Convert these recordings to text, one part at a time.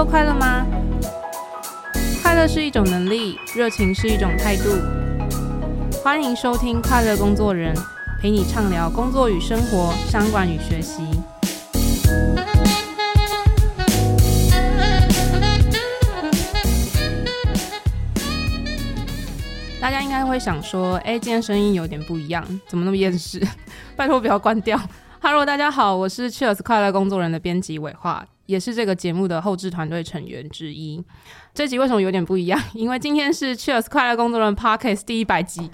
作快乐吗？快乐是一种能力，热情是一种态度。欢迎收听《快乐工作人》，陪你畅聊工作与生活、商管与学习。大家应该会想说：“哎，今天声音有点不一样，怎么那么厌世？拜托不要关掉。” Hello，大家好，我是 Cheers 快乐工作人的编辑伟化，也是这个节目的后制团队成员之一。这集为什么有点不一样？因为今天是 Cheers 快乐工作人 Podcast 第一百集。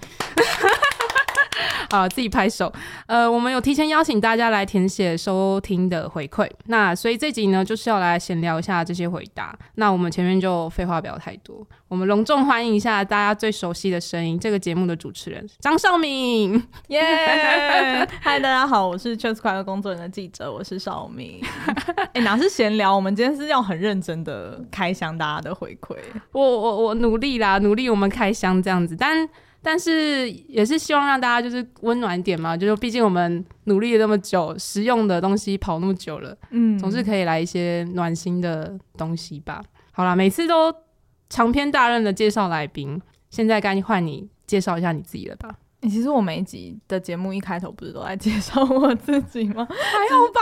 啊，自己拍手。呃，我们有提前邀请大家来填写收听的回馈，那所以这集呢就是要来闲聊一下这些回答。那我们前面就废话不要太多，我们隆重欢迎一下大家最熟悉的声音，这个节目的主持人张少敏。耶！嗨，大家好，我是 Cheers 快乐工作人的记者，我是少敏。哎、欸，哪是闲聊？我们今天是要很认真的开箱大家的回馈。我我我努力啦，努力我们开箱这样子，但。但是也是希望让大家就是温暖一点嘛，就是毕竟我们努力了那么久，实用的东西跑那么久了，嗯，总是可以来一些暖心的东西吧。好啦，每次都长篇大论的介绍来宾，现在该换你介绍一下你自己了吧。欸，其实我每一集的节目一开头不是都在介绍我自己吗？还好吧。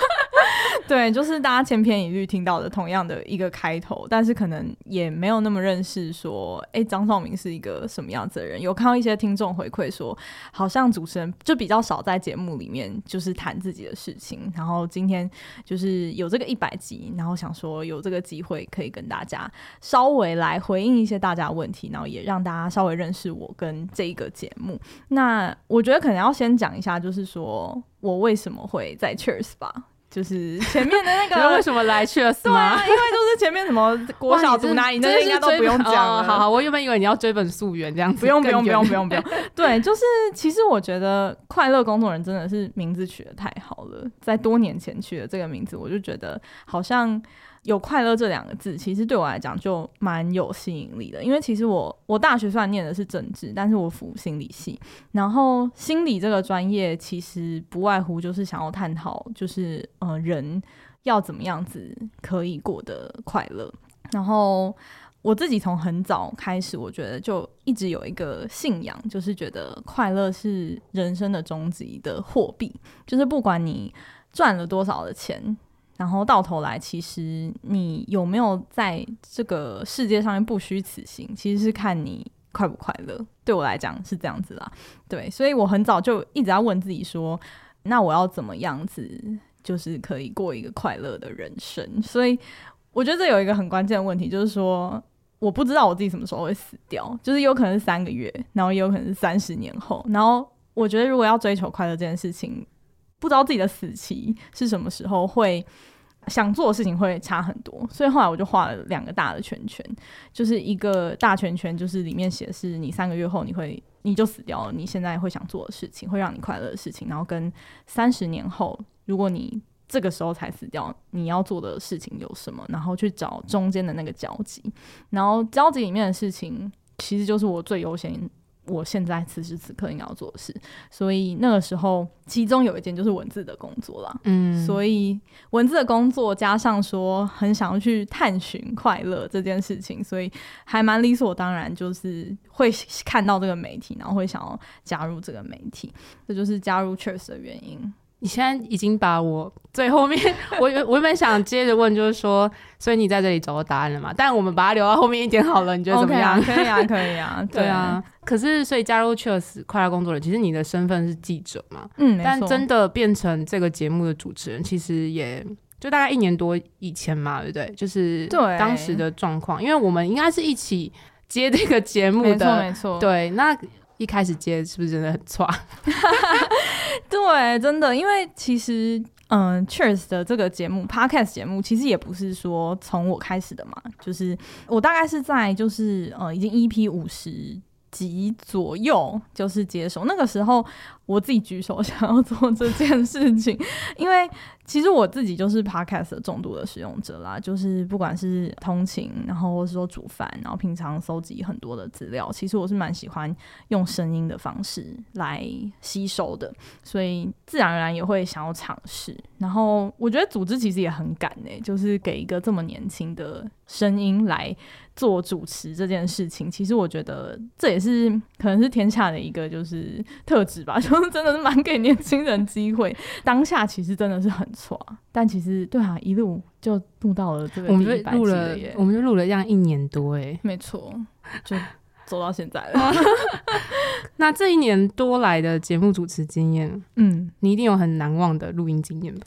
对，就是大家千篇一律听到的同样的一个开头，但是可能也没有那么认识说，哎，张绍明是一个什么样子的人。有看到一些听众回馈说，好像主持人就比较少在节目里面就是谈自己的事情。然后今天就是有这个一百集，然后想说有这个机会可以跟大家稍微来回应一些大家问题，然后也让大家稍微认识我跟这一个节目。那我觉得可能要先讲一下，就是说我为什么会在 Cheers 吧。就是前面的那个 为什么来 Cheers 吗？因为就是前面什么国小读哪里，那应该都不用讲了。好好，我原本以为你要追本溯源这样子，不用不用不用不用不用。对，就是其实我觉得快乐工作人真的是名字取得太好了，在多年前取的这个名字，我就觉得好像。有快乐这两个字，其实对我来讲就蛮有吸引力的。因为其实我我大学虽然念的是政治，但是我辅心理系，然后心理这个专业其实不外乎就是想要探讨，就是呃人要怎么样子可以过得快乐。然后我自己从很早开始，我觉得就一直有一个信仰，就是觉得快乐是人生的终极的货币，就是不管你赚了多少的钱。然后到头来，其实你有没有在这个世界上面不虚此行，其实是看你快不快乐。对我来讲是这样子啦，对，所以我很早就一直在问自己说，那我要怎么样子，就是可以过一个快乐的人生？所以我觉得这有一个很关键的问题，就是说我不知道我自己什么时候会死掉，就是有可能是三个月，然后也有可能是三十年后。然后我觉得如果要追求快乐这件事情，不知道自己的死期是什么时候，会想做的事情会差很多，所以后来我就画了两个大的圈圈，就是一个大圈圈，就是里面写的是你三个月后你会你就死掉了，你现在会想做的事情，会让你快乐的事情，然后跟三十年后，如果你这个时候才死掉，你要做的事情有什么，然后去找中间的那个交集，然后交集里面的事情，其实就是我最优先。我现在此时此刻应该要做的事，所以那个时候，其中有一件就是文字的工作啦。嗯，所以文字的工作加上说很想要去探寻快乐这件事情，所以还蛮理所当然，就是会看到这个媒体，然后会想要加入这个媒体，这就是加入 Cheers 的原因。你现在已经把我最后面，我原我原本想接着问，就是说，所以你在这里找到答案了嘛？但我们把它留到后面一点好了，你觉得怎么样？okay 啊可以啊，可以啊，对，啊。可是，所以加入 Cheers 快乐工作人，其实你的身份是记者嘛？嗯，但真的变成这个节目的主持人，其实也就大概一年多以前嘛，对不对？就是当时的状况，因为我们应该是一起接这个节目的，没错，没错。对，那。一开始接是不是真的很差？对，真的，因为其实，嗯、Cheers 的这个节目，Podcast 节目，其实也不是说从我开始的嘛，就是我大概是在就是呃，已经 EP 五十集左右，就是接手那个时候，我自己举手想要做这件事情，因为其实我自己就是 Podcast 的重度的使用者啦，就是不管是通勤，然后或是说煮饭，然后平常搜集很多的资料，其实我是蛮喜欢用声音的方式来吸收的，所以自然而然也会想要尝试。然后我觉得组织其实也很赶呢、就是给一个这么年轻的声音来做主持这件事情，其实我觉得这也是可能是天下的一个就是特质吧，就 真的是蛮给年轻人机会。当下其实真的是很错，但其实对啊，一路就录到了这个第一百集了耶，我们就录了这样一年多哎，没错，就走到现在了。那这一年多来的节目主持经验，嗯，你一定有很难忘的录音经验吧？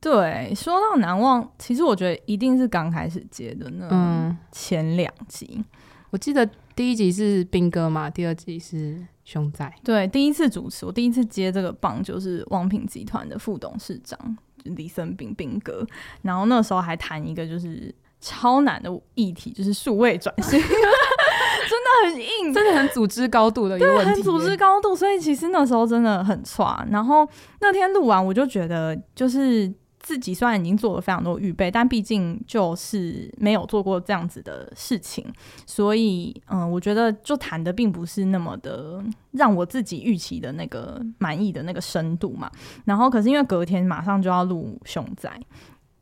对，说到难忘，其实我觉得一定是刚开始接的那前两集。嗯，我记得第一集是兵哥嘛，第二集是熊仔。对，第一次主持，我第一次接这个棒就是王品集团的副董事长李森斌兵哥，然后那时候还谈一个就是超难的议题，就是数位转型，真的很硬，真的很组织高度的一个问题，很组织高度，所以其实那时候真的很差。然后那天录完，我就觉得就是。自己虽然已经做了非常多预备，但毕竟就是没有做过这样子的事情，所以嗯，我觉得就谈的并不是那么的让我自己预期的那个满意的那个深度嘛。然后可是因为隔天马上就要录熊仔。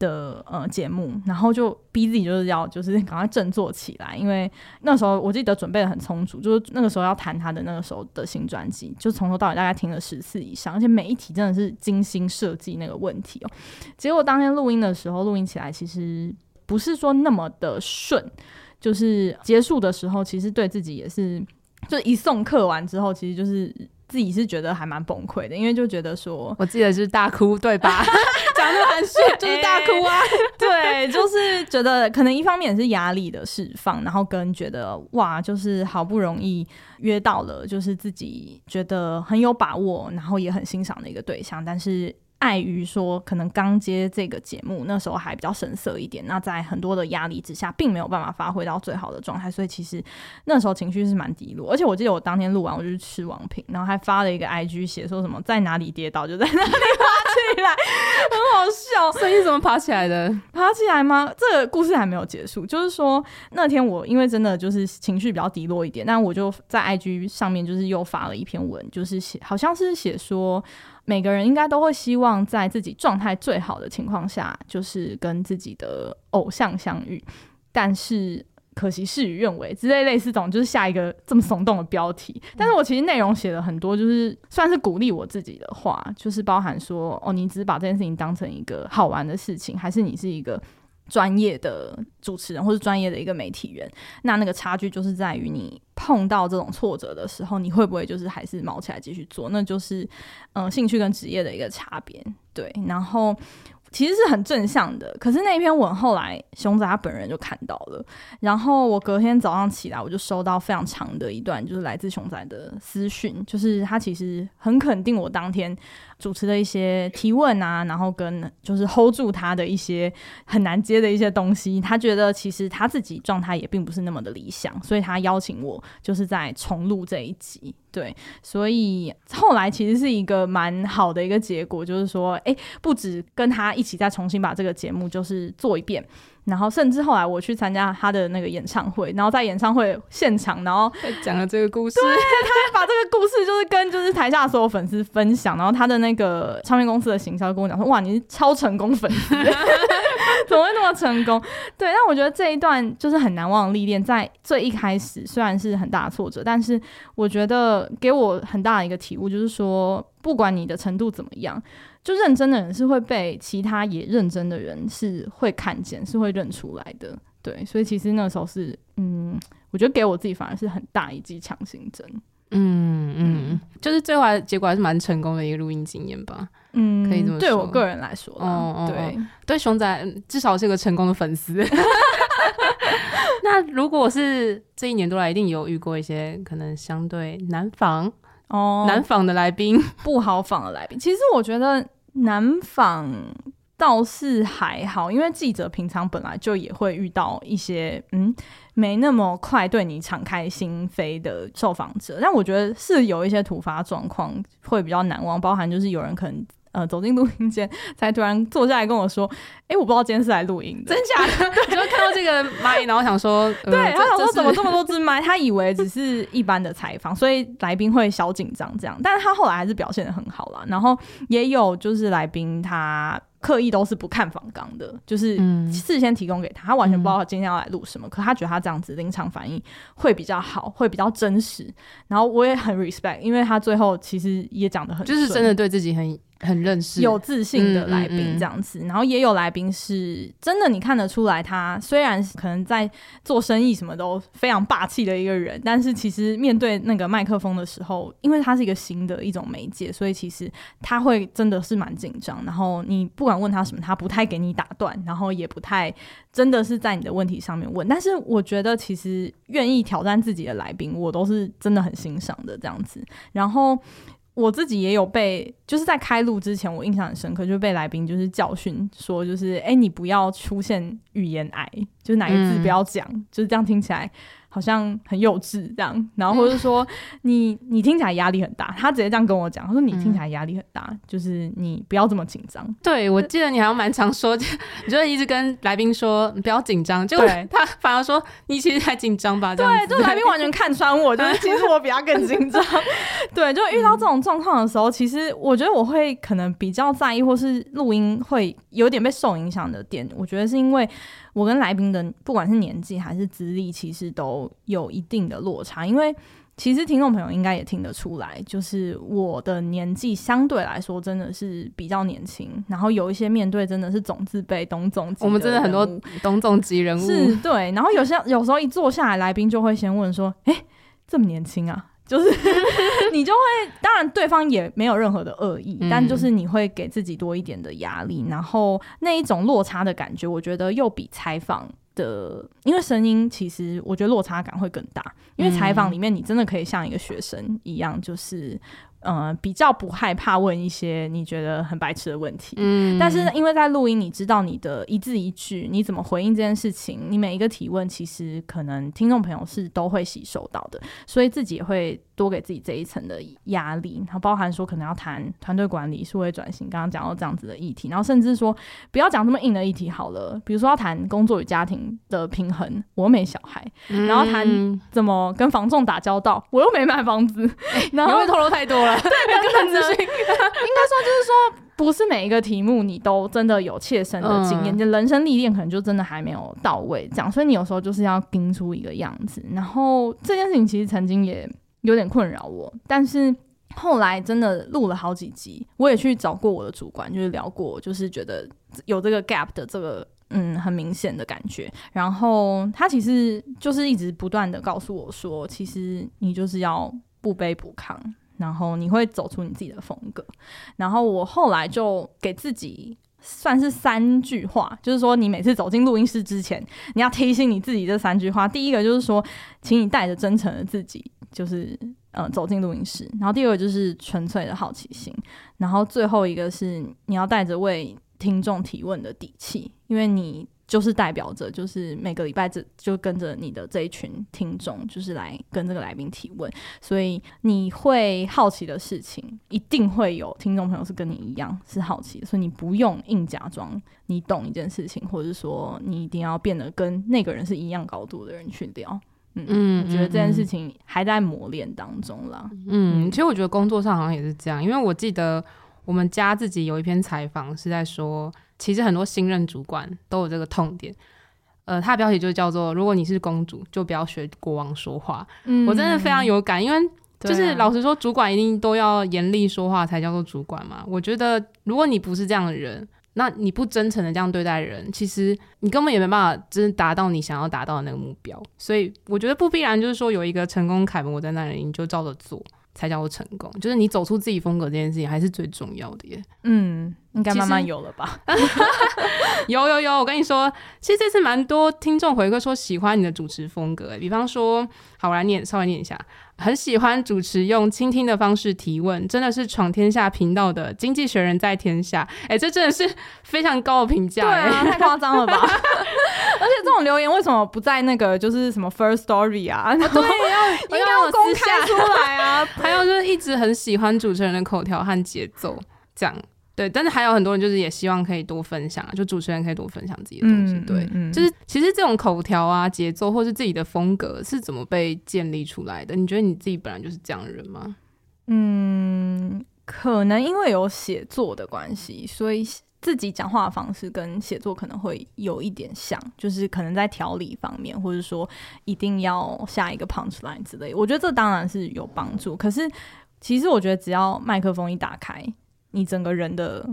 的呃节目，然后就逼自己就是要就是赶快振作起来，因为那时候我记得准备的很充足，就是那个时候要谈他的那个时候的新专辑，就从头到尾大概听了十次以上，而且每一题真的是精心设计那个问题哦。结果当天录音的时候，录音起来其实不是说那么的顺，就是结束的时候，其实对自己也是，就是一送客完之后，其实就是。自己是觉得还蛮崩溃的，因为就觉得说，我记得是大哭，对吧？讲的很顺，就是大哭啊。对，就是觉得可能一方面是压力的释放，然后跟觉得哇，就是好不容易约到了，就是自己觉得很有把握，然后也很欣赏的一个对象，但是。碍于说可能刚接这个节目，那时候还比较神色一点，那在很多的压力之下，并没有办法发挥到最好的状态，所以其实那时候情绪是蛮低落。而且我记得我当天录完，我就去吃王品，然后还发了一个 IG 写说什么在哪里跌倒就在哪里爬起来，很好笑。所以你怎么爬起来的？爬起来吗？这个故事还没有结束，就是说那天我因为真的就是情绪比较低落一点，那我就在 IG 上面就是又发了一篇文，就是写好像是写说。每个人应该都会希望在自己状态最好的情况下，就是跟自己的偶像相遇。但是可惜事与愿违之类类似这种，就是下一个这么耸动的标题。但是我其实内容写了很多，就是算是鼓励我自己的话，就是包含说，哦，你只是把这件事情当成一个好玩的事情，还是你是一个。专业的主持人或是专业的一个媒体人，那那个差距就是在于你碰到这种挫折的时候，你会不会就是还是卯起来继续做？那就是嗯、兴趣跟职业的一个差别。对，然后。其实是很正向的，可是那篇文后来熊仔他本人就看到了，然后我隔天早上起来，我就收到非常长的一段，就是来自熊仔的私讯，就是他其实很肯定我当天主持的一些提问啊，然后跟就是 hold 住他的一些很难接的一些东西，他觉得其实他自己状态也并不是那么的理想，所以他邀请我就是在重录这一集。对，所以后来其实是一个蛮好的一个结果，就是说，哎，不止跟他一起再重新把这个节目就是做一遍，然后甚至后来我去参加他的那个演唱会，然后在演唱会现场，然后讲了这个故事，对，他还把这个故事就是跟就是台下所有粉丝分享，然后他的那个唱片公司的行销跟我讲说，哇，你是超成功粉丝。怎么会那么成功？对，但我觉得这一段就是很难忘的历练，在最一开始虽然是很大的挫折，但是我觉得给我很大的一个体悟，就是说，不管你的程度怎么样，就认真的人是会被其他也认真的人是会看见，是会认出来的。对，所以其实那时候是，嗯，我觉得给我自己反而是很大一剂强心针。嗯嗯，就是最后结果还是蛮成功的一个录音经验吧。嗯，可以这么说。对我个人来说，哦，对哦对，熊仔至少是个成功的粉丝。那如果是这一年多来，一定有遇过一些可能相对难访哦，难访的来宾，不好访的来宾。其实我觉得难访倒是还好，因为记者平常本来就也会遇到一些嗯，没那么快对你敞开心扉的受访者，但我觉得是有一些突发状况会比较难忘，包含就是有人可能。呃，走进录音间，才突然坐下来跟我说：“哎、欸，我不知道今天是来录音的，真假的？”就看到这个 麦，然后想说：“呃、对，他想说怎么这么多只麦？”他以为只是一般的采访，所以来宾会小紧张这样。但是他后来还是表现的很好了。然后也有就是来宾他。刻意都是不看访纲的，就是事先提供给他，他完全不知道他今天要来录什么，嗯、可他觉得他这样子临场反应会比较好，会比较真实。然后我也很 respect，因为他最后其实也讲的很，就是真的对自己很很认识、有自信的来宾这样子。嗯嗯嗯，然后也有来宾是真的，你看得出来，他虽然可能在做生意什么都非常霸气的一个人，但是其实面对那个麦克风的时候，因为他是一个新的一种媒介，所以其实他会真的是蛮紧张。然后你不。不管问他什么，他不太给你打断，然后也不太真的是在你的问题上面问。但是我觉得，其实愿意挑战自己的来宾，我都是真的很欣赏的这样子。然后我自己也有被，就是在开录之前，我印象很深刻，就被来宾就是教训说，就是哎，你不要出现语言癌，就是哪个字不要讲，嗯、就是这样听起来。好像很幼稚这样，然后或者说你你听起来压力很大，他直接这样跟我讲，他说你听起来压力很大，嗯、就是你不要这么紧张。对，我记得你好像蛮常说，你就一直跟来宾说你不要紧张，结果他反而说你其实还紧张吧？对，就来宾完全 看穿我，就是其实我比他更紧张。对，就遇到这种状况的时候，其实我觉得我会可能比较在意，或是录音会有点被受影响的点，我觉得是因为。我跟来宾的不管是年纪还是资历，其实都有一定的落差。因为其实听众朋友应该也听得出来，就是我的年纪相对来说真的是比较年轻。然后有一些面对真的是总自辈、董总级，我们真的很多董总级人物是对。然后有些有时候一坐下来，来宾就会先问说：“哎，这么年轻啊？”就是 你就会，当然对方也没有任何的恶意，嗯、但就是你会给自己多一点的压力，然后那一种落差的感觉，我觉得又比采访的，因为声音其实我觉得落差感会更大，因为采访里面你真的可以像一个学生一样，就是。呃，比较不害怕问一些你觉得很白痴的问题，嗯，但是因为在录音，你知道你的一字一句，你怎么回应这件事情，你每一个提问，其实可能听众朋友是都会吸收到的，所以自己也会多给自己这一层的压力，然后包含说可能要谈团队管理、数位转型，刚刚讲到这样子的议题，然后甚至说不要讲这么硬的议题好了，比如说要谈工作与家庭的平衡，我又没小孩，嗯、然后谈怎么跟房仲打交道，我又没买房子，然后会透露太多了。对，根本资讯，应该说就是说，不是每一个题目你都真的有切身的经验，你人生历练可能就真的还没有到位，这样，所以你有时候就是要盯出一个样子。然后这件事情其实曾经也有点困扰我，但是后来真的录了好几集，我也去找过我的主管，就是聊过，就是觉得有这个 gap 的这个嗯很明显的感觉。然后他其实就是一直不断的告诉我说，其实你就是要不卑不亢。然后你会走出你自己的风格。然后我后来就给自己算是三句话，就是说你每次走进录音室之前，你要提醒你自己这三句话。第一个就是说，请你带着真诚的自己，就是呃走进录音室。然后第二个就是纯粹的好奇心。然后最后一个是你要带着为听众提问的底气，因为你。就是代表着，就是每个礼拜这就跟着你的这一群听众，就是来跟这个来宾提问，所以你会好奇的事情，一定会有听众朋友是跟你一样是好奇的，所以你不用硬假装你懂一件事情，或者说你一定要变得跟那个人是一样高度的人去聊。嗯，嗯，我觉得这件事情还在磨练当中啦。嗯，嗯，其实我觉得工作上好像也是这样，因为我记得我们家自己有一篇采访是在说。其实很多新任主管都有这个痛点，呃，他的标题就叫做“如果你是公主，就不要学国王说话”。嗯，我真的非常有感，因为就是老实说，主管一定都要严厉说话才叫做主管嘛。我觉得，如果你不是这样的人，那你不真诚的这样对待人，其实你根本也没办法真的达到你想要达到的那个目标。所以，我觉得不必然就是说有一个成功楷模在那里，你就照着做才叫做成功。就是你走出自己风格这件事情，还是最重要的耶。嗯。应该慢慢有了吧？有有有，我跟你说，其实这次蛮多听众回馈说喜欢你的主持风格，比方说，好，我来念，稍微念一下，很喜欢主持用倾听的方式提问，真的是闯天下频道的经济学人在天下，哎、欸，这真的是非常高的评价，对啊，太夸张了吧？而且这种留言为什么不在那个就是什么 First Story 啊？啊对，要应该要公开出来啊！还有就是一直很喜欢主持人的口条和节奏，这样。对，但是还有很多人就是也希望可以多分享，就主持人可以多分享自己的东西。嗯、对，嗯、就是其实这种口条啊、节奏或是自己的风格是怎么被建立出来的？你觉得你自己本来就是这样的人吗？嗯，可能因为有写作的关系，所以自己讲话的方式跟写作可能会有一点像，就是可能在条理方面，或者说一定要下一个 punch line 之类。我觉得这当然是有帮助，可是其实我觉得只要麦克风一打开。你整个人的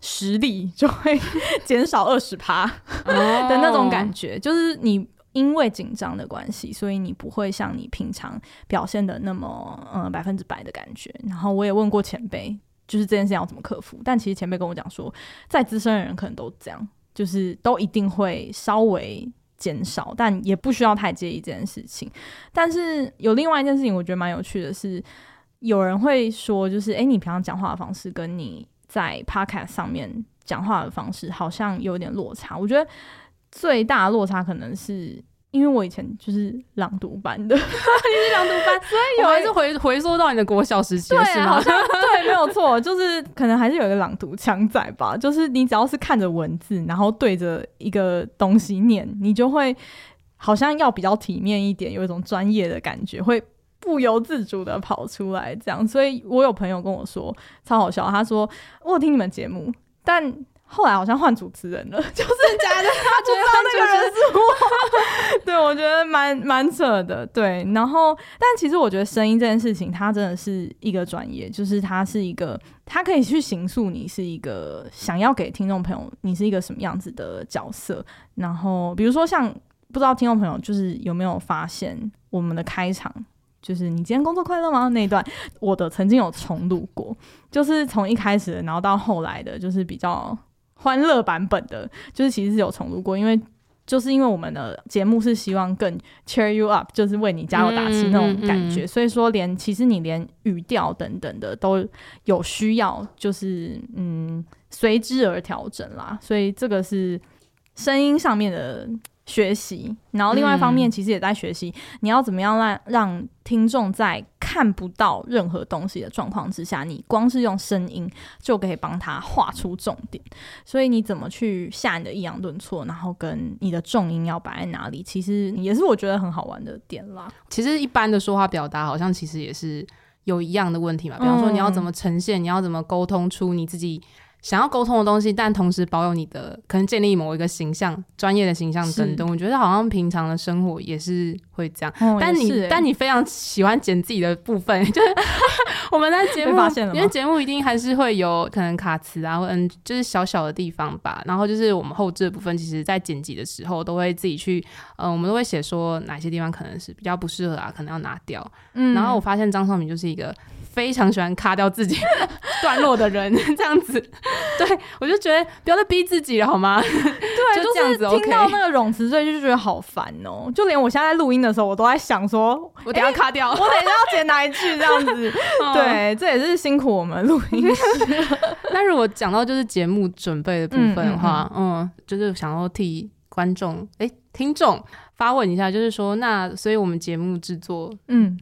实力就会 减少二十趴的那种感觉，就是你因为紧张的关系，所以你不会像你平常表现的那么嗯百分之百的感觉。然后我也问过前辈，就是这件事情要怎么克服，但其实前辈跟我讲说，再资深的人可能都这样，就是都一定会稍微减少，但也不需要太介意这件事情。但是有另外一件事情，我觉得蛮有趣的是。有人会说，就是哎、欸，你平常讲话的方式跟你在 podcast 上面讲话的方式好像有点落差。我觉得最大的落差可能是因为我以前就是朗读班的，你是朗读班，所以有还是回回溯到你的国小时期，对，好像对，没有错，就是可能还是有一个朗读腔在吧。就是你只要是看着文字，然后对着一个东西念，你就会好像要比较体面一点，有一种专业的感觉会。不由自主的跑出来，这样，所以我有朋友跟我说超好笑。他说我有听你们节目，但后来好像换主持人了，就是假的，他觉得 那个人是我。对，我觉得蛮蛮扯的。对，然后，但其实我觉得声音这件事情，它真的是一个专业，就是它是一个，它可以去形塑你是一个想要给听众朋友你是一个什么样子的角色。然后，比如说像不知道听众朋友就是有没有发现我们的开场。就是你今天工作快乐吗？那一段我的曾经有重录过，就是从一开始，然后到后来的，就是比较欢乐版本的，就是其实是有重录过，因为就是因为我们的节目是希望更 cheer you up，就是为你加油打气那种感觉，嗯嗯嗯、所以说连其实你连语调等等的都有需要，就是嗯随之而调整啦，所以这个是声音上面的。学习，然后另外一方面其实也在学习，嗯、你要怎么样让让听众在看不到任何东西的状况之下，你光是用声音就可以帮他画出重点。所以你怎么去下你的抑扬顿挫，然后跟你的重音要摆在哪里，其实也是我觉得很好玩的点啦。其实一般的说话表达，好像其实也是有一样的问题嘛。比方说你要怎么呈现，嗯、你要怎么沟通出你自己。想要沟通的东西，但同时保有你的可能建立某一个形象、专业的形象等等。我觉得好像平常的生活也是会这样。哦、但你、欸、但你非常喜欢剪自己的部分，就是我们在节目，因为节目一定还是会有可能卡词啊，或嗯，就是小小的地方吧。然后就是我们后置的部分，其实在剪辑的时候都会自己去，嗯、呃，我们都会写说哪些地方可能是比较不适合啊，可能要拿掉。嗯，然后我发现张少敏就是一个。非常喜欢卡掉自己段落的人，这样子，对我就觉得不要再逼自己了，好吗？对，就这样子。听到那个冗词，所以就觉得好烦哦。就连我现在录音的时候，我都在想说，我等下卡掉，我等一下要剪哪一句这样子。对，这也是辛苦我们录音师。那如果讲到就是节目准备的部分的话，嗯，就是想要替观众哎听众发问一下，就是说，那所以我们节目制作，嗯。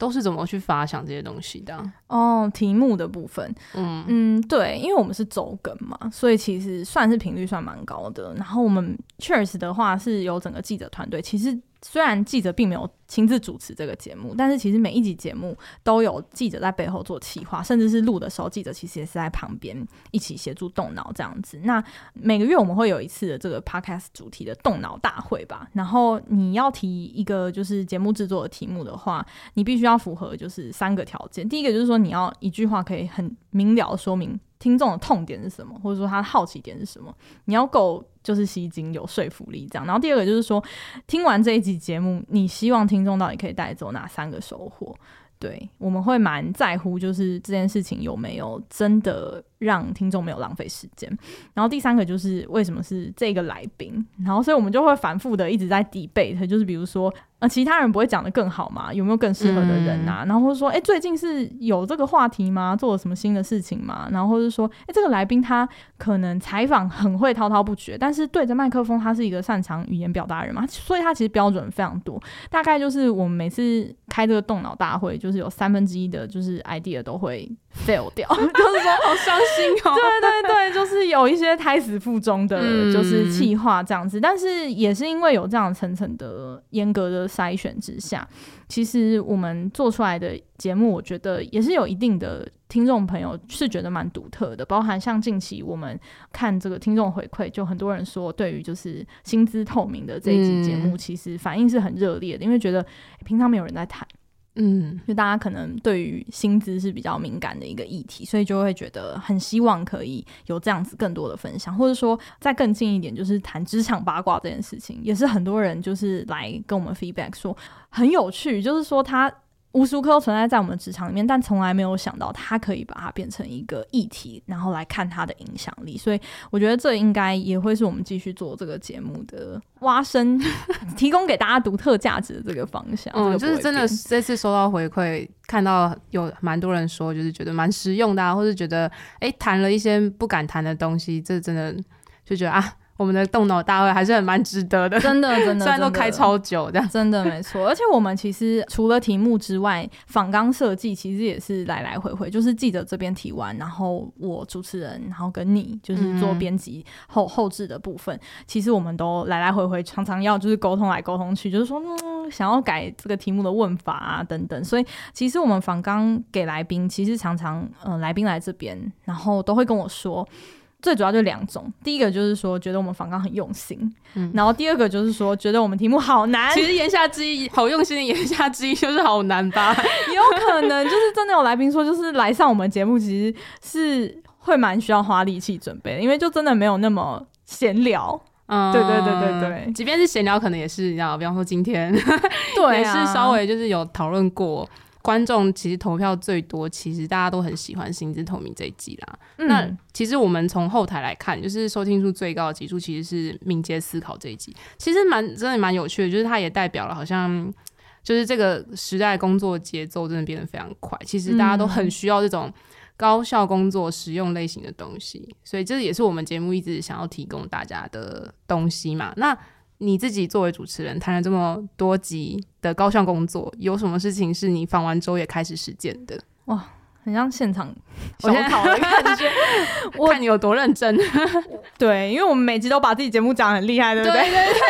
都是怎么去发想这些东西的？哦，题目的部分，嗯嗯，对，因为我们是周更嘛，所以其实算是频率算蛮高的。然后我们 Cheers 的话是有整个记者团队，其实。虽然记者并没有亲自主持这个节目，但是其实每一集节目都有记者在背后做企划，甚至是录的时候，记者其实也是在旁边一起协助动脑这样子。那每个月我们会有一次的这个 podcast 主题的动脑大会吧。然后你要提一个就是节目制作的题目的话，你必须要符合就是三个条件。第一个就是说你要一句话可以很明了说明听众的痛点是什么，或者说他的好奇点是什么，你要够。就是吸睛有说服力这样，然后第二个就是说，听完这一集节目，你希望听听众到底可以带走哪三个收获？对，我们会蛮在乎，就是这件事情有没有真的让听众没有浪费时间。然后第三个就是为什么是这个来宾，然后所以我们就会反复的一直在 debate，就是比如说。呃，其他人不会讲的更好吗？有没有更适合的人啊？嗯、然后或者说，哎、欸，最近是有这个话题吗？做了什么新的事情吗？然后或者说，哎、欸，这个来宾他可能采访很会滔滔不绝，但是对着麦克风，他是一个擅长语言表达的人嘛？所以他其实标准非常多。大概就是我们每次开这个动脑大会，就是有三分之一的，就是 idea 都会 fail 掉，就是说好伤心哦。对对对，就是有一些胎死腹中的，就是气话这样子。嗯、但是也是因为有这样层层的严格的。筛选之下，其实我们做出来的节目，我觉得也是有一定的听众朋友是觉得蛮独特的。包含像近期我们看这个听众回馈，就很多人说，对于就是薪资透明的这一集节目，其实反应是很热烈的，因为觉得平常没有人在谈。嗯，就大家可能对于薪资是比较敏感的一个议题，所以就会觉得很希望可以有这样子更多的分享，或者说再更近一点，就是谈职场八卦这件事情，也是很多人就是来跟我们 feedback 说很有趣，就是说他。无时无刻都存在在我们职场里面，但从来没有想到它可以把它变成一个议题，然后来看它的影响力。所以我觉得这应该也会是我们继续做这个节目的挖深，提供给大家独特价值的这个方向。嗯，就是真的这次收到回馈，看到有蛮多人说，就是觉得蛮实用的啊，或是觉得哎谈了一些不敢谈的东西，这真的就觉得啊。我们的动脑大会还是很蛮值得的，真的 真的，虽然都开超久这样，真的没错。而且我们其实除了题目之外，访纲设计其实也是来来回回，就是记者这边提完，然后我主持人，然后跟你就是做编辑后、嗯、后置的部分，其实我们都来来回回，常常要就是沟通来沟通去，就是说嗯想要改这个题目的问法啊等等。所以其实我们访纲给来宾，其实常常嗯、呃、来宾来这边，然后都会跟我说。最主要就两种，第一个就是说觉得我们访纲很用心，嗯，然后第二个就是说觉得我们题目好难。其实言下之意，好用心的言下之意就是好难吧？也 有可能就是真的有来宾说，就是来上我们节目其实是会蛮需要花力气准备的，因为就真的没有那么闲聊。嗯，对对对对对，即便是闲聊，可能也是你知道，比方说今天，对、啊，也是稍微就是有讨论过。观众其实投票最多，其实大家都很喜欢《薪资透明》这一集啦。嗯、那其实我们从后台来看，就是收听数最高的集数其实是《敏捷思考》这一集，其实蛮真的蛮有趣的，就是它也代表了好像就是这个时代工作节奏真的变得非常快，其实大家都很需要这种高效工作实用类型的东西，所以这也是我们节目一直想要提供大家的东西嘛。那你自己作为主持人，谈了这么多集的高效工作，有什么事情是你访完之后也开始实践的？哇，很像现场小考的 感觉，我看你有多认真。对，因为我们每集都把自己节目讲得很厉害，对不对？对对对，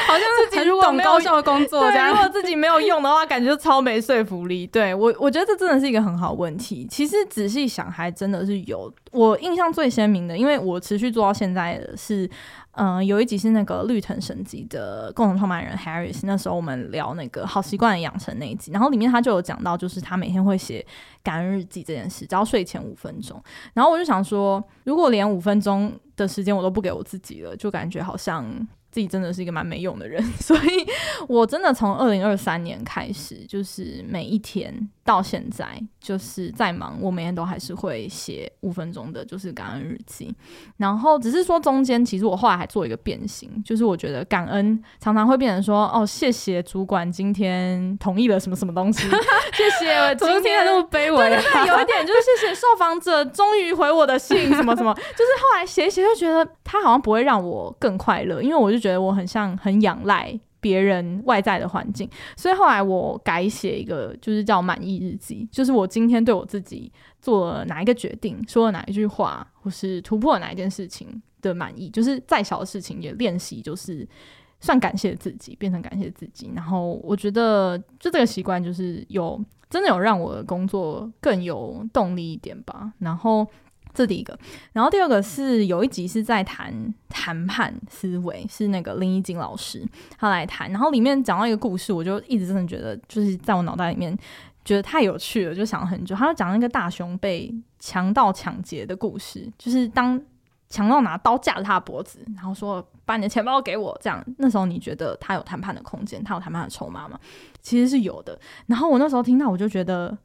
好像自己如果懂高效的工作这样，如果自己没有用的话，感觉就超没说服力。对我，我觉得这真的是一个很好问题。其实仔细想，还真的是有。我印象最鲜明的，因为我持续做到现在的是。嗯、有一集是那个绿藤神级的共同创办人 Harris，那时候我们聊那个好习惯养成那一集，然后里面他就有讲到，就是他每天会写感恩日记这件事，只要睡前五分钟。然后我就想说，如果连五分钟的时间我都不给我自己了，就感觉好像自己真的是一个蛮没用的人。所以我真的从二零二三年开始，就是每一天。到现在就是再忙，我每天都还是会写五分钟的，就是感恩日记。然后只是说中间，其实我后来还做一个变形，就是我觉得感恩常常会变成说，哦，谢谢主管今天同意了什么什么东西，谢谢今天那么卑微，对对对，有一点就是谢谢受访者终于回我的信，什么什么，就是后来写一写就觉得他好像不会让我更快乐，因为我就觉得我很像很仰赖。别人外在的环境，所以后来我改写一个，就是叫满意日记，就是我今天对我自己做了哪一个决定，说了哪一句话，或是突破哪一件事情的满意，就是再小的事情也练习，就是算感谢自己，变成感谢自己。然后我觉得，就这个习惯，就是有真的有让我的工作更有动力一点吧。然后。这第一个，然后第二个是有一集是在谈谈判思维，是那个林怡景老师他来谈，然后里面讲到一个故事，我就一直真的觉得就是在我脑袋里面觉得太有趣了，就想了很久。他就讲那个大熊被强盗抢劫的故事，就是当强盗拿刀架着他的脖子，然后说把你的钱包给我，这样那时候你觉得他有谈判的空间，他有谈判的筹码吗？其实是有的。然后我那时候听到，我就觉得。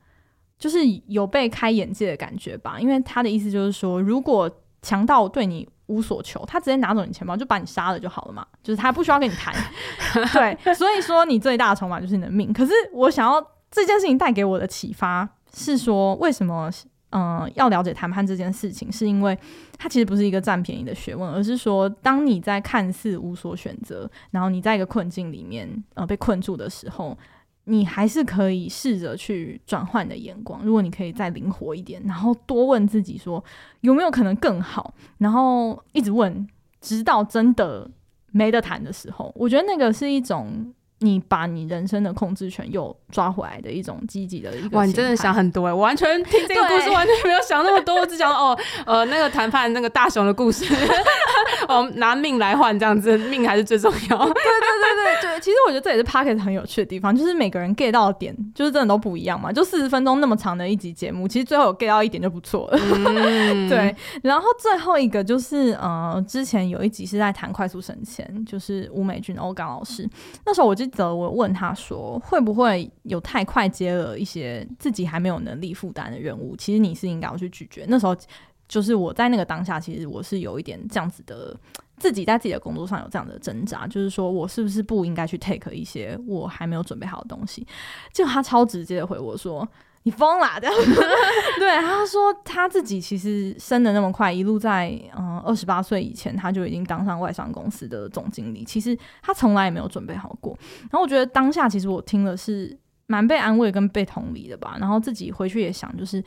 就是有被开眼界的感觉吧。因为他的意思就是说，如果强盗对你无所求，他直接拿走你钱包就把你杀了就好了嘛，就是他不需要跟你谈。对，所以说你最大的筹码就是你的命。可是我想要这件事情带给我的启发是说，为什么？嗯、呃，要了解谈判这件事情，是因为它其实不是一个占便宜的学问，而是说，当你在看似无所选择，然后你在一个困境里面，呃，被困住的时候，你还是可以试着去转换的眼光。如果你可以再灵活一点，然后多问自己说有没有可能更好，然后一直问，直到真的没得谈的时候，我觉得那个是一种。你把你人生的控制权又抓回来的一种积极的一个。哇，你真的想很多哎！我完全听这个故事完全没有想那么多，我只想哦，呃，那个谈判那个大雄的故事，哦，拿命来换这样子，命还是最重要。对对对对对，其实我觉得这也是 Pocket 很有趣的地方，就是每个人 get 到的点就是真的都不一样嘛。就四十分钟那么长的一集节目，其实最后有 get 到一点就不错了。嗯、对，然后最后一个就是呃，之前有一集是在谈快速省钱，就是吴美君欧刚老师，那时候我就。则我问他说：“会不会有太快接了一些自己还没有能力负担的任务？其实你是应该要去拒绝。那时候就是我在那个当下，其实我是有一点这样子的，自己在自己的工作上有这样的挣扎，就是说我是不是不应该去 take 一些我还没有准备好的东西？就他超直接的回我说。”你疯了，这样子。对，他说他自己其实升的那么快，一路在嗯二十八岁以前，他就已经当上外商公司的总经理。其实他从来也没有准备好过。然后我觉得当下其实我听了是蛮被安慰跟被同理的吧。然后自己回去也想，就是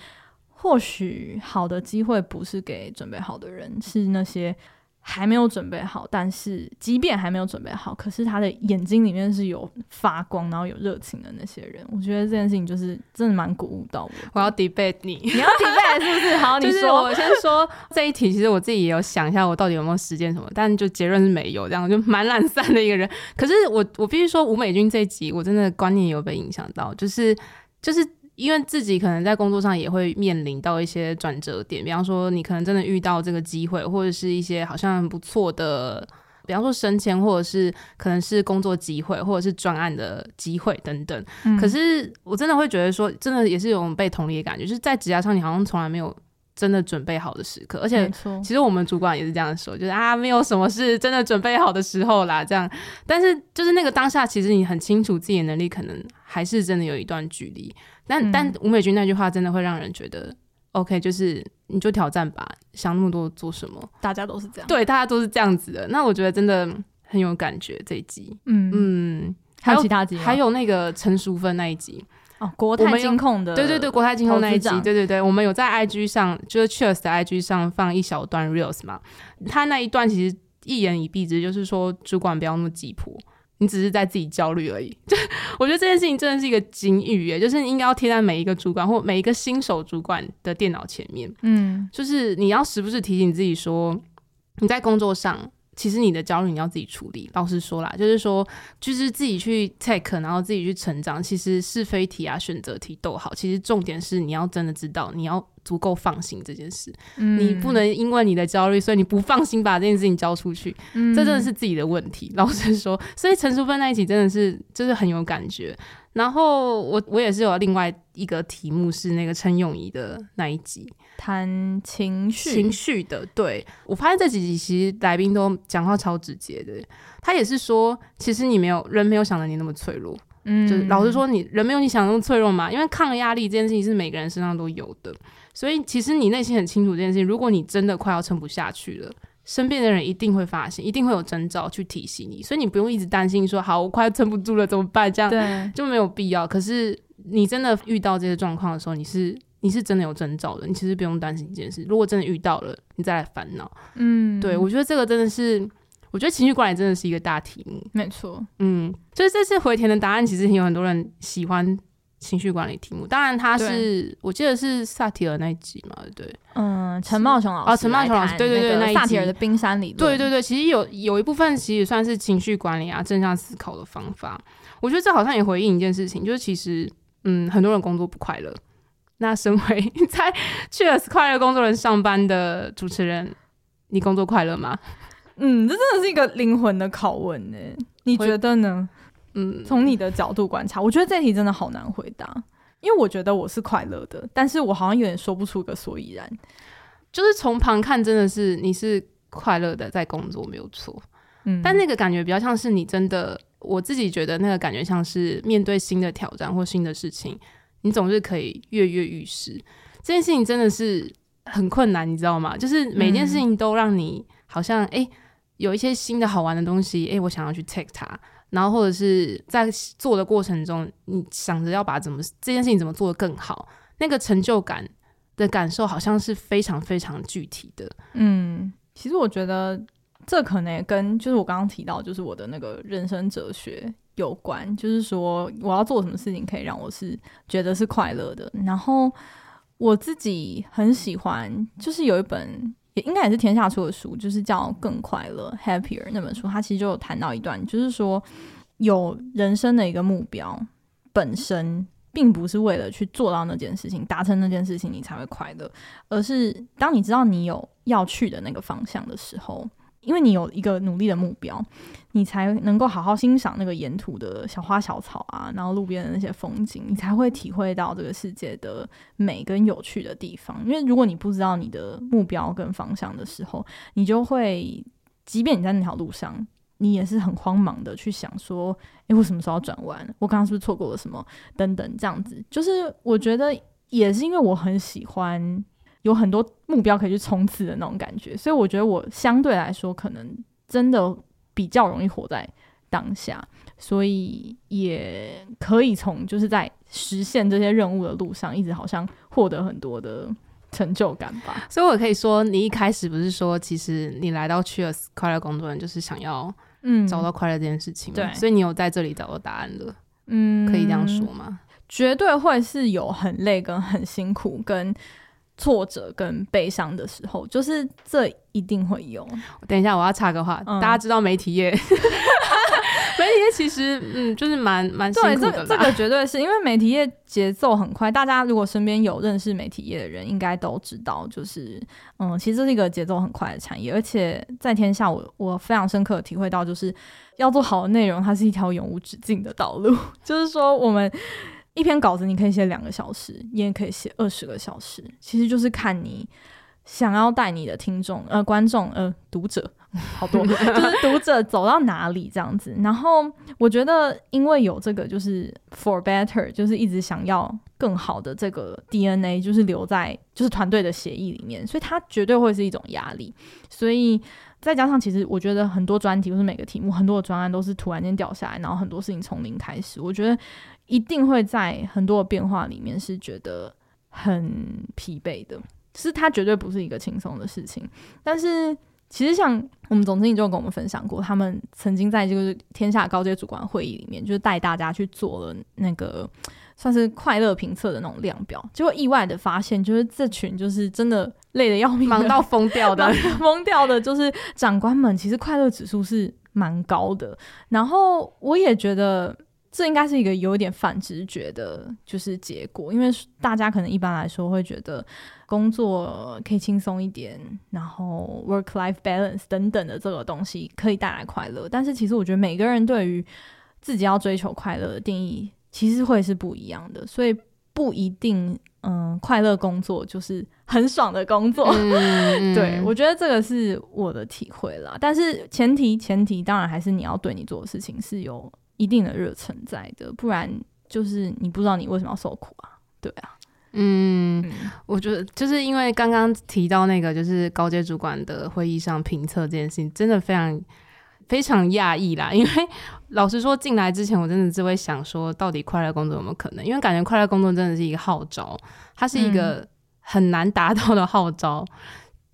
或许好的机会不是给准备好的人，是那些。还没有准备好，但是即便还没有准备好，可是他的眼睛里面是有发光，然后有热情的那些人，我觉得这件事情就是真的蛮鼓舞到我。我要 debate 你，你要 debate 是不是？好，你说。我先说这一题，其实我自己也有想一下，我到底有没有实践什么，但就结论是没有，这样就蛮懒散的一个人。可是我我必须说，吴美君这一集我真的观念有被影响到，就是就是。因为自己可能在工作上也会面临到一些转折点，比方说你可能真的遇到这个机会，或者是一些好像很不错的，比方说升迁，或者是可能是工作机会，或者是专案的机会等等。嗯。可是我真的会觉得说，真的也是有种被同理的感觉，就是在职涯上你好像从来没有真的准备好的时刻，而且其实我们主管也是这样说，就是啊，没有什么是真的准备好的时候啦，这样。但是就是那个当下，其实你很清楚自己的能力可能还是真的有一段距离。但、嗯、但吴美君那句话真的会让人觉得，OK，就是你就挑战吧，想那么多做什么？大家都是这样，对，大家都是这样子的。那我觉得真的很有感觉这一集，嗯嗯，还有其他集，还有那个陈淑芬那一集哦，国泰金控的，对对对，国泰金控那一集，对对对，我们有在 IG 上，就是 Cheers 的 IG 上放一小段 Reels 嘛，他那一段其实一言以蔽之，就是说主管不要那么急迫。你只是在自己焦虑而已，就我觉得这件事情真的是一个警语耶，就是你应该要贴在每一个主管或每一个新手主管的电脑前面，嗯，就是你要时不时提醒自己说，你在工作上其实你的焦虑你要自己处理。老实说啦，就是说，就是自己去 take，然后自己去成长，其实是非题啊、选择题都好，其实重点是你要真的知道你要。足够放心这件事，嗯，你不能因为你的焦虑，所以你不放心把这件事情交出去，嗯，这真的是自己的问题。老实说，所以陈淑芬那一集真的是就是很有感觉。然后我我也是有另外一个题目是那个陈永仪的那一集，谈情绪情绪的。对，我发现这几集其实来宾都讲话超直接的，他也是说，其实你没有人没有想的你那么脆弱。嗯，就是老实说，你人没有你想的那么脆弱嘛。因为抗压力这件事情是每个人身上都有的，所以其实你内心很清楚这件事情。如果你真的快要撑不下去了，身边的人一定会发现，一定会有征兆去提醒你，所以你不用一直担心说，好，我快撑不住了怎么办？这样就没有必要。可是你真的遇到这些状况的时候，你是你是真的有征兆的，你其实不用担心这件事。如果真的遇到了，你再来烦恼。嗯，对，我觉得这个真的是。我觉得情绪管理真的是一个大题目，没错。嗯，所以这次回填的答案，其实有很多人喜欢情绪管理题目。当然，他是我记得是萨提尔那一集嘛，对，嗯，陈茂雄老师，哦，陈茂雄老师，对对对，那萨提尔的冰山理论，对对对，其实有有一部分其实算是情绪管理啊，正向思考的方法。我觉得这好像也回应一件事情，就是其实嗯，很多人工作不快乐。那身为 在 Cheers 快乐工作人上班的主持人，你工作快乐吗？嗯，这真的是一个灵魂的拷问呢。你觉得呢？嗯，从你的角度观察，我觉得这题真的好难回答。因为我觉得我是快乐的，但是我好像有点说不出个所以然。就是从旁看，真的是你是快乐的在工作，没有错。嗯，但那个感觉比较像是你真的，我自己觉得那个感觉像是面对新的挑战或新的事情，你总是可以跃跃欲试。这件事情真的是很困难，你知道吗？就是每件事情都让你好像哎、欸，有一些新的好玩的东西，哎、欸，我想要去 take 它，然后或者是在做的过程中，你想着要把怎么这件事情怎么做得更好，那个成就感的感受好像是非常非常具体的。嗯，其实我觉得这可能也跟就是我刚刚提到，就是我的那个人生哲学有关，就是说我要做什么事情可以让我是觉得是快乐的。然后我自己很喜欢，就是有一本也应该也是天下出的书，就是叫《更快乐》（Happier） 那本书，它其实就有谈到一段，就是说有人生的一个目标本身。并不是为了去做到那件事情，达成那件事情，你才会快乐，而是当你知道你有要去的那个方向的时候，因为你有一个努力的目标，你才能够好好欣赏那个沿途的小花小草啊，然后路边的那些风景，你才会体会到这个世界的美跟有趣的地方。因为如果你不知道你的目标跟方向的时候，你就会，即便你在那条路上。你也是很慌忙的去想说，诶，我什么时候要转弯？我刚刚是不是错过了什么？等等，这样子，就是我觉得也是因为我很喜欢有很多目标可以去冲刺的那种感觉，所以我觉得我相对来说可能真的比较容易活在当下，所以也可以从就是在实现这些任务的路上，一直好像获得很多的。成就感吧，所以我可以说，你一开始不是说，其实你来到 Cheers 快乐工作人就是想要嗯找到快乐这件事情，对，所以你有在这里找到答案了，嗯，可以这样说吗？绝对会是有很累跟很辛苦跟挫折跟悲伤的时候，就是这一定会有。等一下，我要插个话，嗯、大家知道媒体业。媒体业其实，嗯，就是蛮蛮辛苦的。对，这这个绝对是因为媒体业节奏很快。大家如果身边有认识媒体业的人，应该都知道，就是嗯，其实这是一个节奏很快的产业。而且在天下我，我我非常深刻的体会到，就是要做好的内容，它是一条永无止境的道路。就是说，我们一篇稿子，你可以写两个小时，你也可以写二十个小时，其实就是看你想要带你的听众、呃观众、呃读者。好多 就是读者走到哪里这样子，然后我觉得因为有这个就是 for better，就是一直想要更好的这个 DNA，就是留在就是团队的协议里面，所以它绝对会是一种压力。所以再加上其实我觉得很多专题或是每个题目很多的专案都是突然间掉下来，然后很多事情从零开始，我觉得一定会在很多的变化里面是觉得很疲惫的，是它绝对不是一个轻松的事情，但是。其实像我们总经理就跟我们分享过，他们曾经在这个天下高阶主管会议里面，就是带大家去做了那个 算是快乐评测的那种量表，结果意外的发现，就是这群就是真的累得要命，忙到疯掉的，疯掉的，就是长官们其实快乐指数是蛮高的。然后我也觉得。这应该是一个有点反直觉的，就是结果，因为大家可能一般来说会觉得工作可以轻松一点，然后 work-life balance 等等的这个东西可以带来快乐，但是其实我觉得每个人对于自己要追求快乐的定义其实会是不一样的，所以不一定，嗯，快乐工作就是很爽的工作。嗯、对，我觉得这个是我的体会啦，但是前提前提当然还是你要对你做的事情是有。一定的热存在的，不然就是你不知道你为什么要受苦啊？对啊，嗯，嗯，我觉得就是因为刚刚提到那个，就是高阶主管的会议上评测这件事情，真的非常非常讶异啦。因为 老实说，进来之前我真的只会想说，到底快乐工作有没有可能？因为感觉快乐工作真的是一个号召，它是一个很难达到的号召，嗯、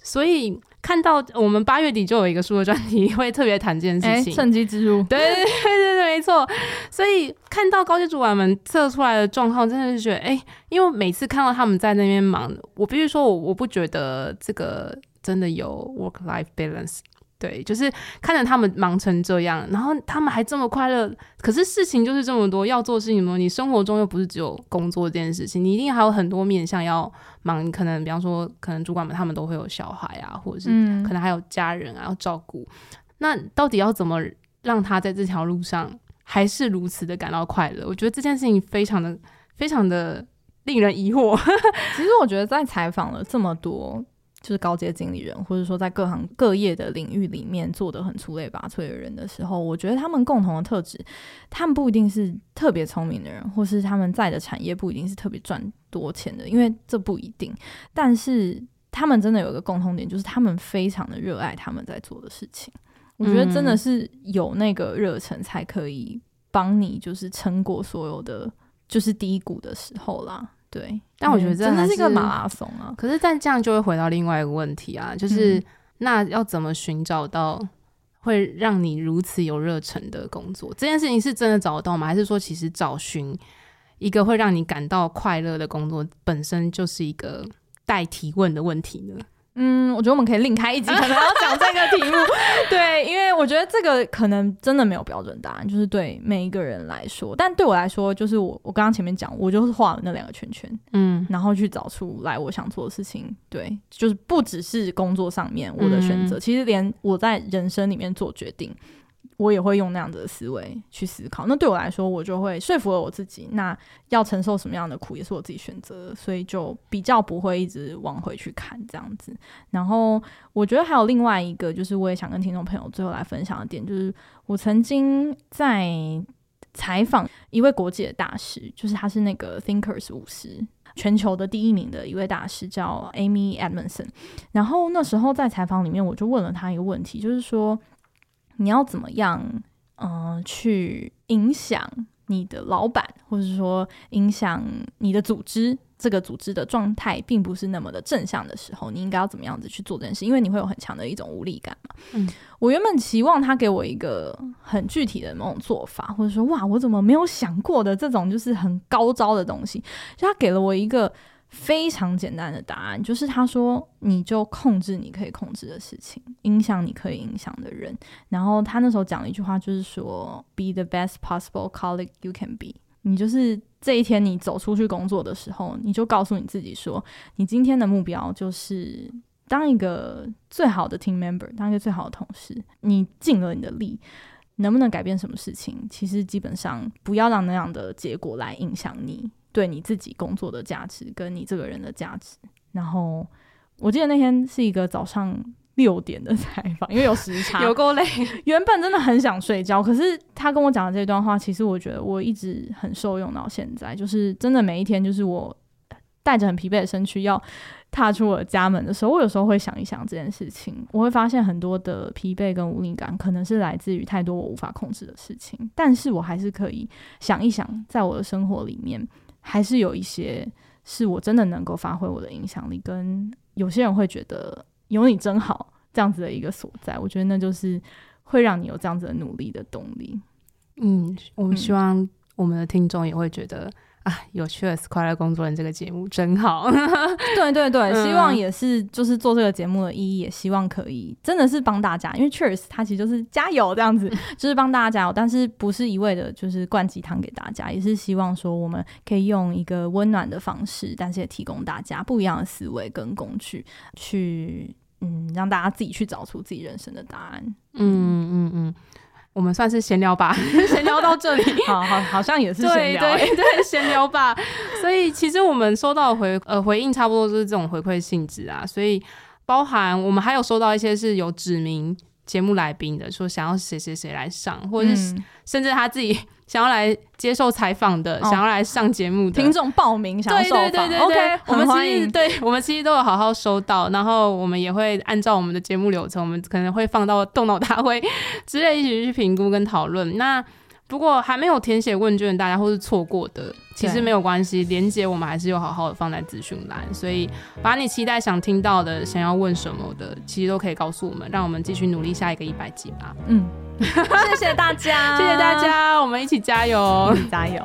所以。看到我们八月底就有一个书的专题，会特别谈这件事情，趁机之入。对 对对对对，没错。所以看到高级主管们测出来的状况，真的是觉得，哎，因为每次看到他们在那边忙，我必须说我我不觉得这个真的有 work life balance。对，就是看着他们忙成这样，然后他们还这么快乐。可是事情就是这么多，要做事情么？你生活中又不是只有工作这件事情，你一定还有很多面向要忙。可能比方说，可能主管们他们都会有小孩啊，或者是可能还有家人啊要照顾。嗯、那到底要怎么让他在这条路上还是如此的感到快乐？我觉得这件事情非常的、非常的令人疑惑。其实我觉得在采访了这么多。就是高阶经理人，或者说在各行各业的领域里面做得很出类拔萃的人的时候，我觉得他们共同的特质，他们不一定是特别聪明的人，或是他们在的产业不一定是特别赚多钱的，因为这不一定。但是他们真的有一个共同点，就是他们非常的热爱他们在做的事情。我觉得真的是有那个热忱，才可以帮你就是撑过所有的就是低谷的时候啦。对，但我觉得真的是一个马拉松啊。可是，但这样就会回到另外一个问题啊，就是、嗯、那要怎么寻找到会让你如此有热忱的工作？这件事情是真的找得到吗？还是说，其实找寻一个会让你感到快乐的工作，本身就是一个待提问的问题呢？嗯，我觉得我们可以另开一集，可能要讲这个题目。对，因为我觉得这个可能真的没有标准答案，就是对每一个人来说。但对我来说，就是我我刚刚前面讲，我就是画了那两个圈圈，嗯，然后去找出来我想做的事情。对，就是不只是工作上面我的选择，嗯，其实连我在人生里面做决定。我也会用那样子的思维去思考，那对我来说，我就会说服了我自己。那要承受什么样的苦，也是我自己选择，所以就比较不会一直往回去看这样子。然后我觉得还有另外一个，就是我也想跟听众朋友最后来分享的点，就是我曾经在采访一位国际的大师，就是他是那个 Thinkers 五十全球的第一名的一位大师，叫 Amy Edmondson。然后那时候在采访里面，我就问了他一个问题，就是说。你要怎么样，嗯、呃，去影响你的老板，或者说影响你的组织？这个组织的状态并不是那么的正向的时候，你应该要怎么样子去做这件事？因为你会有很强的一种无力感嘛。嗯，我原本期望他给我一个很具体的某种做法，或者说，哇，我怎么没有想过的这种就是很高招的东西？就他给了我一个。非常简单的答案，就是他说，你就控制你可以控制的事情，影响你可以影响的人。然后他那时候讲了一句话，就是说，Be the best possible colleague you can be。你就是这一天你走出去工作的时候，你就告诉你自己说，你今天的目标就是当一个最好的 team member，当一个最好的同事。你尽了你的力，能不能改变什么事情？其实基本上不要让那样的结果来影响你。对你自己工作的价值，跟你这个人的价值。然后我记得那天是一个早上六点的 采访，因为有时差，有够累。原本真的很想睡觉，可是他跟我讲的这段话，其实我觉得我一直很受用到现在。就是真的每一天，就是我带着很疲惫的身躯要踏出我的家门的时候，我有时候会想一想这件事情。我会发现很多的疲惫跟无力感，可能是来自于太多我无法控制的事情。但是我还是可以想一想，在我的生活里面。还是有一些是我真的能够发挥我的影响力，跟有些人会觉得有你真好这样子的一个所在，我觉得那就是会让你有这样子的努力的动力。嗯，我们希望我们的听众也会觉得。啊，有趣的快乐工作人这个节目真好，对对对，希望也是就是做这个节目的意义，也希望可以真的是帮大家，因为 Cheers 它其实就是加油这样子，就是帮大家加油，但是不是一味的就是灌鸡汤给大家，也是希望说我们可以用一个温暖的方式，但是也提供大家不一样的思维跟工具，去嗯让大家自己去找出自己人生的答案。嗯嗯嗯。我们算是闲聊吧，闲聊到这里，好好好像也是闲聊，对对对，闲聊吧。所以其实我们收到回呃回应差不多就是这种回馈性质啊，所以包含我们还有收到一些是有指名节目来宾的，说想要谁谁谁来上，或者是甚至他自己。想要来接受采访的，哦、想要来上节目的。听众报名，想要受访，对对对对对，okay, 我们其实对我们其实都有好好收到，然后我们也会按照我们的节目流程，我们可能会放到动脑大会之类一起去评估跟讨论。那如果还没有填写问卷，大家或是错过的，其实没有关系，连接我们还是有好好的放在资讯栏，所以把你期待想听到的、想要问什么的，其实都可以告诉我们，让我们继续努力下一个一百集吧。嗯。谢谢大家，谢谢大家，我们一起加油，加油。